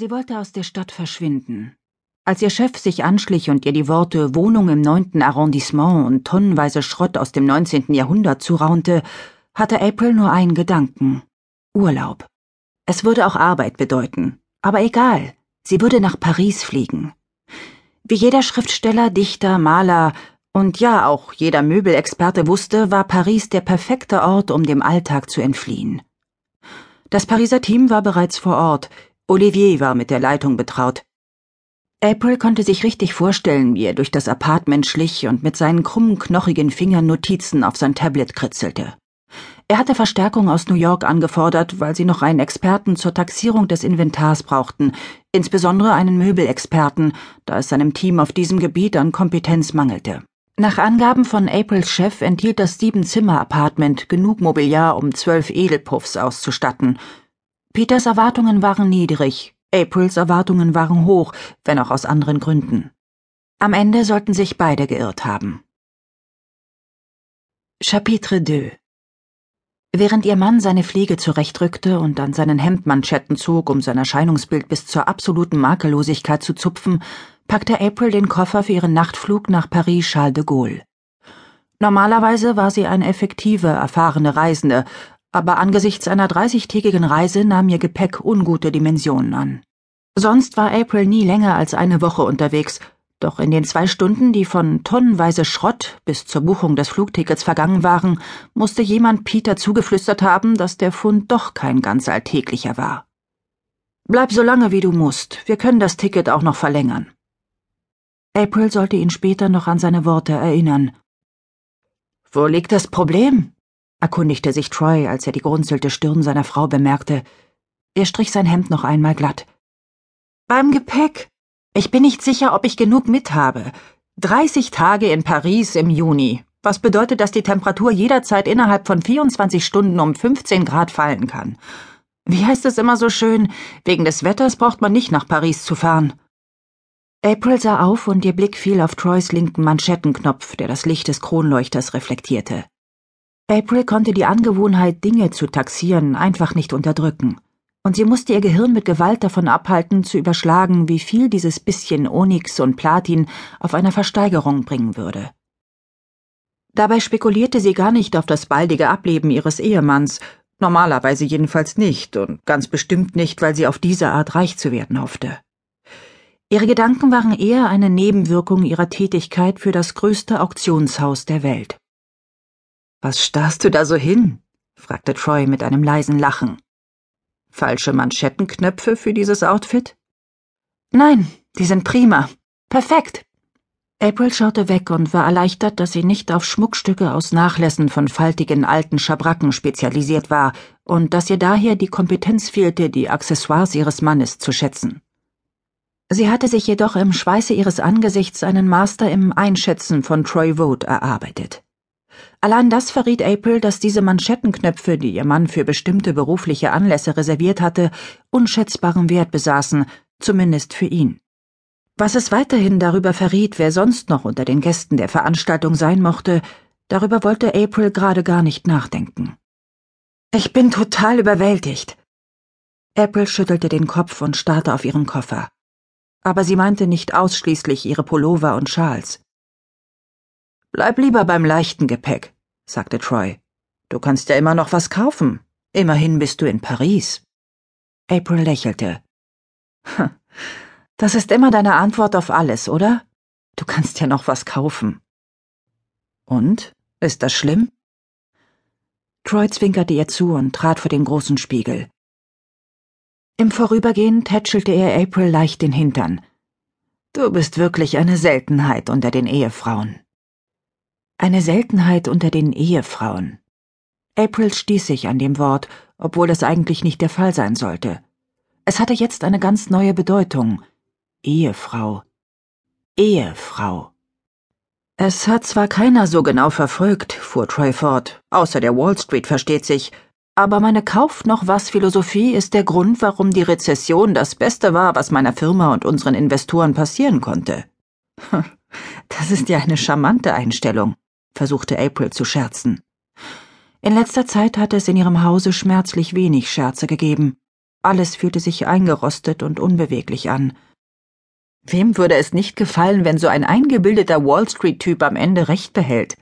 Sie wollte aus der Stadt verschwinden. Als ihr Chef sich anschlich und ihr die Worte Wohnung im neunten Arrondissement und tonnenweise Schrott aus dem neunzehnten Jahrhundert zuraunte, hatte April nur einen Gedanken. Urlaub. Es würde auch Arbeit bedeuten. Aber egal. Sie würde nach Paris fliegen. Wie jeder Schriftsteller, Dichter, Maler und ja auch jeder Möbelexperte wusste, war Paris der perfekte Ort, um dem Alltag zu entfliehen. Das Pariser Team war bereits vor Ort, Olivier war mit der Leitung betraut. April konnte sich richtig vorstellen, wie er durch das Apartment schlich und mit seinen krummen, knochigen Fingern Notizen auf sein Tablet kritzelte. Er hatte Verstärkung aus New York angefordert, weil sie noch einen Experten zur Taxierung des Inventars brauchten, insbesondere einen Möbelexperten, da es seinem Team auf diesem Gebiet an Kompetenz mangelte. Nach Angaben von Aprils Chef enthielt das Sieben-Zimmer-Apartment genug Mobiliar, um zwölf Edelpuffs auszustatten, Peters Erwartungen waren niedrig, Aprils Erwartungen waren hoch, wenn auch aus anderen Gründen. Am Ende sollten sich beide geirrt haben. Chapitre 2 Während ihr Mann seine Fliege zurechtrückte und an seinen Hemdmanschetten zog, um sein Erscheinungsbild bis zur absoluten Makellosigkeit zu zupfen, packte April den Koffer für ihren Nachtflug nach Paris Charles de Gaulle. Normalerweise war sie eine effektive, erfahrene Reisende, aber angesichts einer dreißigtägigen Reise nahm ihr Gepäck ungute Dimensionen an. Sonst war April nie länger als eine Woche unterwegs, doch in den zwei Stunden, die von tonnenweise Schrott bis zur Buchung des Flugtickets vergangen waren, musste jemand Peter zugeflüstert haben, dass der Fund doch kein ganz alltäglicher war. Bleib so lange wie du musst, wir können das Ticket auch noch verlängern. April sollte ihn später noch an seine Worte erinnern. Wo liegt das Problem? Erkundigte sich Troy, als er die gerunzelte Stirn seiner Frau bemerkte. Er strich sein Hemd noch einmal glatt. Beim Gepäck. Ich bin nicht sicher, ob ich genug mit habe. 30 Tage in Paris im Juni, was bedeutet, dass die Temperatur jederzeit innerhalb von 24 Stunden um 15 Grad fallen kann. Wie heißt es immer so schön, wegen des Wetters braucht man nicht nach Paris zu fahren. April sah auf und ihr Blick fiel auf Troys linken Manschettenknopf, der das Licht des Kronleuchters reflektierte. April konnte die Angewohnheit, Dinge zu taxieren, einfach nicht unterdrücken, und sie musste ihr Gehirn mit Gewalt davon abhalten, zu überschlagen, wie viel dieses bisschen Onyx und Platin auf einer Versteigerung bringen würde. Dabei spekulierte sie gar nicht auf das baldige Ableben ihres Ehemanns, normalerweise jedenfalls nicht, und ganz bestimmt nicht, weil sie auf diese Art reich zu werden hoffte. Ihre Gedanken waren eher eine Nebenwirkung ihrer Tätigkeit für das größte Auktionshaus der Welt. Was starrst du da so hin? fragte Troy mit einem leisen Lachen. Falsche Manschettenknöpfe für dieses Outfit? Nein, die sind prima. Perfekt. April schaute weg und war erleichtert, dass sie nicht auf Schmuckstücke aus Nachlässen von faltigen alten Schabracken spezialisiert war und dass ihr daher die Kompetenz fehlte, die Accessoires ihres Mannes zu schätzen. Sie hatte sich jedoch im Schweiße ihres Angesichts einen Master im Einschätzen von Troy Vogt erarbeitet. Allein das verriet April, dass diese Manschettenknöpfe, die ihr Mann für bestimmte berufliche Anlässe reserviert hatte, unschätzbaren Wert besaßen, zumindest für ihn. Was es weiterhin darüber verriet, wer sonst noch unter den Gästen der Veranstaltung sein mochte, darüber wollte April gerade gar nicht nachdenken. Ich bin total überwältigt. April schüttelte den Kopf und starrte auf ihren Koffer. Aber sie meinte nicht ausschließlich ihre Pullover und Schals. Bleib lieber beim leichten Gepäck, sagte Troy. Du kannst ja immer noch was kaufen. Immerhin bist du in Paris. April lächelte. Das ist immer deine Antwort auf alles, oder? Du kannst ja noch was kaufen. Und? Ist das schlimm? Troy zwinkerte ihr zu und trat vor den großen Spiegel. Im Vorübergehen tätschelte er April leicht den Hintern. Du bist wirklich eine Seltenheit unter den Ehefrauen. Eine Seltenheit unter den Ehefrauen. April stieß sich an dem Wort, obwohl es eigentlich nicht der Fall sein sollte. Es hatte jetzt eine ganz neue Bedeutung. Ehefrau. Ehefrau. Es hat zwar keiner so genau verfolgt, fuhr Troy fort, außer der Wall Street versteht sich, aber meine Kauf noch was Philosophie ist der Grund, warum die Rezession das Beste war, was meiner Firma und unseren Investoren passieren konnte. Das ist ja eine charmante Einstellung versuchte April zu scherzen. In letzter Zeit hatte es in ihrem Hause schmerzlich wenig Scherze gegeben. Alles fühlte sich eingerostet und unbeweglich an. Wem würde es nicht gefallen, wenn so ein eingebildeter Wall Street-Typ am Ende Recht behält?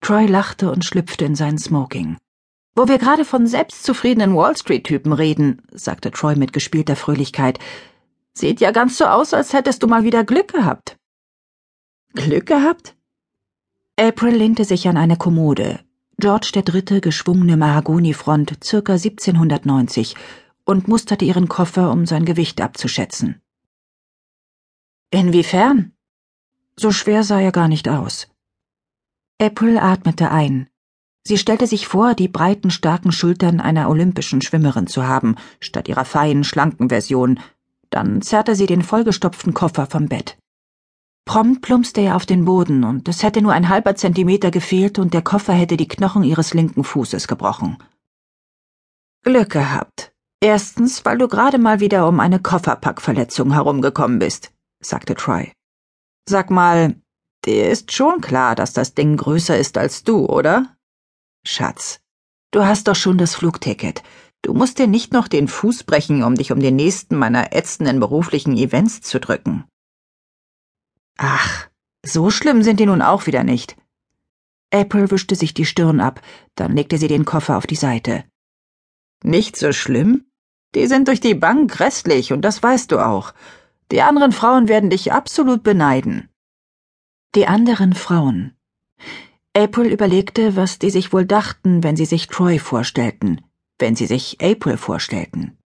Troy lachte und schlüpfte in seinen Smoking. Wo wir gerade von selbstzufriedenen Wall Street-Typen reden, sagte Troy mit gespielter Fröhlichkeit, sieht ja ganz so aus, als hättest du mal wieder Glück gehabt. Glück gehabt? April lehnte sich an eine Kommode. George Dritte geschwungene Mahagonifront, circa 1790, und musterte ihren Koffer, um sein Gewicht abzuschätzen. Inwiefern? So schwer sah er gar nicht aus. April atmete ein. Sie stellte sich vor, die breiten, starken Schultern einer olympischen Schwimmerin zu haben, statt ihrer feinen, schlanken Version. Dann zerrte sie den vollgestopften Koffer vom Bett. Prompt plumpste er auf den Boden, und es hätte nur ein halber Zentimeter gefehlt, und der Koffer hätte die Knochen ihres linken Fußes gebrochen. Glück gehabt. Erstens, weil du gerade mal wieder um eine Kofferpackverletzung herumgekommen bist sagte Troy. Sag mal, dir ist schon klar, dass das Ding größer ist als du, oder? Schatz, du hast doch schon das Flugticket. Du musst dir nicht noch den Fuß brechen, um dich um den nächsten meiner ätzenden beruflichen Events zu drücken. Ach, so schlimm sind die nun auch wieder nicht. April wischte sich die Stirn ab, dann legte sie den Koffer auf die Seite. Nicht so schlimm? Die sind durch die Bank grässlich, und das weißt du auch. Die anderen Frauen werden dich absolut beneiden. Die anderen Frauen. April überlegte, was die sich wohl dachten, wenn sie sich Troy vorstellten, wenn sie sich April vorstellten.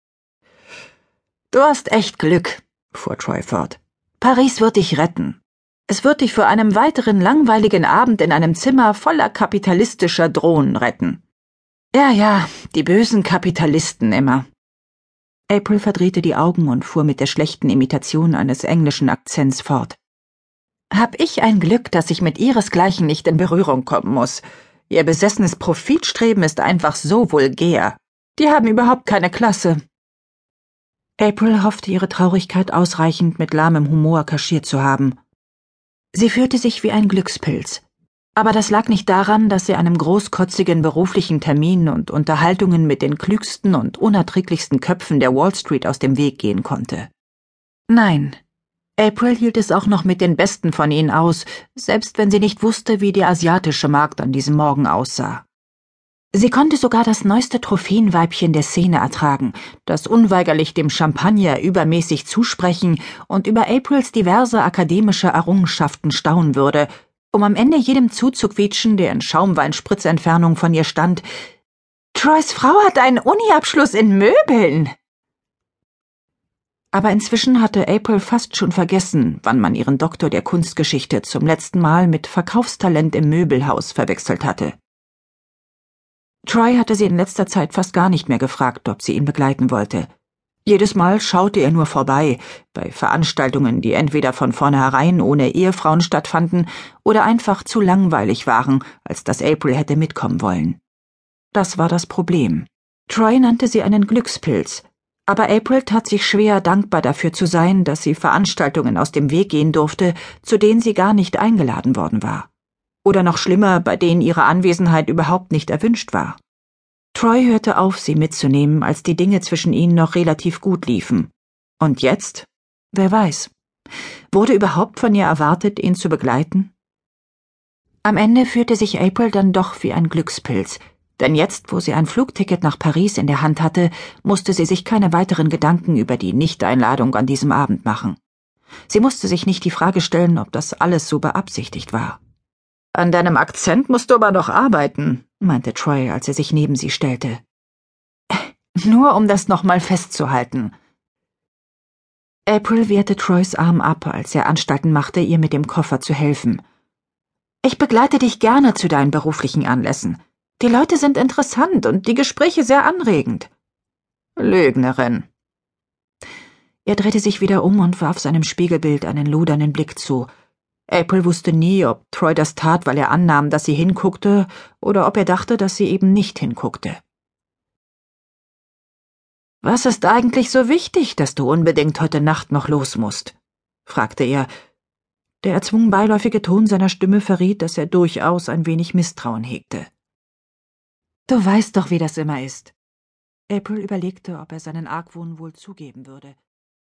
Du hast echt Glück, fuhr Troy fort. Paris wird dich retten. Es wird dich vor einem weiteren langweiligen Abend in einem Zimmer voller kapitalistischer Drohnen retten. Ja, ja, die bösen Kapitalisten immer. April verdrehte die Augen und fuhr mit der schlechten Imitation eines englischen Akzents fort. Hab ich ein Glück, dass ich mit ihresgleichen nicht in Berührung kommen muss. Ihr besessenes Profitstreben ist einfach so vulgär. Die haben überhaupt keine Klasse. April hoffte, ihre Traurigkeit ausreichend mit lahmem Humor kaschiert zu haben. Sie fühlte sich wie ein Glückspilz. Aber das lag nicht daran, dass sie einem großkotzigen beruflichen Termin und Unterhaltungen mit den klügsten und unerträglichsten Köpfen der Wall Street aus dem Weg gehen konnte. Nein, April hielt es auch noch mit den besten von ihnen aus, selbst wenn sie nicht wusste, wie der asiatische Markt an diesem Morgen aussah. Sie konnte sogar das neueste Trophäenweibchen der Szene ertragen, das unweigerlich dem Champagner übermäßig zusprechen und über Aprils diverse akademische Errungenschaften staunen würde, um am Ende jedem zuzuquietschen, der in Schaumweinspritzentfernung von ihr stand. Troys Frau hat einen Uni-Abschluss in Möbeln. Aber inzwischen hatte April fast schon vergessen, wann man ihren Doktor der Kunstgeschichte zum letzten Mal mit Verkaufstalent im Möbelhaus verwechselt hatte. Troy hatte sie in letzter Zeit fast gar nicht mehr gefragt, ob sie ihn begleiten wollte. Jedes Mal schaute er nur vorbei, bei Veranstaltungen, die entweder von vornherein ohne Ehefrauen stattfanden oder einfach zu langweilig waren, als dass April hätte mitkommen wollen. Das war das Problem. Troy nannte sie einen Glückspilz, aber April tat sich schwer, dankbar dafür zu sein, dass sie Veranstaltungen aus dem Weg gehen durfte, zu denen sie gar nicht eingeladen worden war. Oder noch schlimmer, bei denen ihre Anwesenheit überhaupt nicht erwünscht war. Troy hörte auf, sie mitzunehmen, als die Dinge zwischen ihnen noch relativ gut liefen. Und jetzt? Wer weiß. Wurde überhaupt von ihr erwartet, ihn zu begleiten? Am Ende fühlte sich April dann doch wie ein Glückspilz, denn jetzt, wo sie ein Flugticket nach Paris in der Hand hatte, musste sie sich keine weiteren Gedanken über die Nichteinladung an diesem Abend machen. Sie musste sich nicht die Frage stellen, ob das alles so beabsichtigt war. An deinem Akzent musst du aber noch arbeiten, meinte Troy, als er sich neben sie stellte. Nur um das nochmal festzuhalten. April wehrte Troys Arm ab, als er Anstalten machte, ihr mit dem Koffer zu helfen. Ich begleite dich gerne zu deinen beruflichen Anlässen. Die Leute sind interessant und die Gespräche sehr anregend. Lügnerin. Er drehte sich wieder um und warf seinem Spiegelbild einen ludernden Blick zu, April wusste nie, ob Troy das tat, weil er annahm, dass sie hinguckte, oder ob er dachte, dass sie eben nicht hinguckte. Was ist eigentlich so wichtig, dass du unbedingt heute Nacht noch los musst? fragte er. Der erzwungen beiläufige Ton seiner Stimme verriet, dass er durchaus ein wenig Misstrauen hegte. Du weißt doch, wie das immer ist. April überlegte, ob er seinen Argwohn wohl zugeben würde.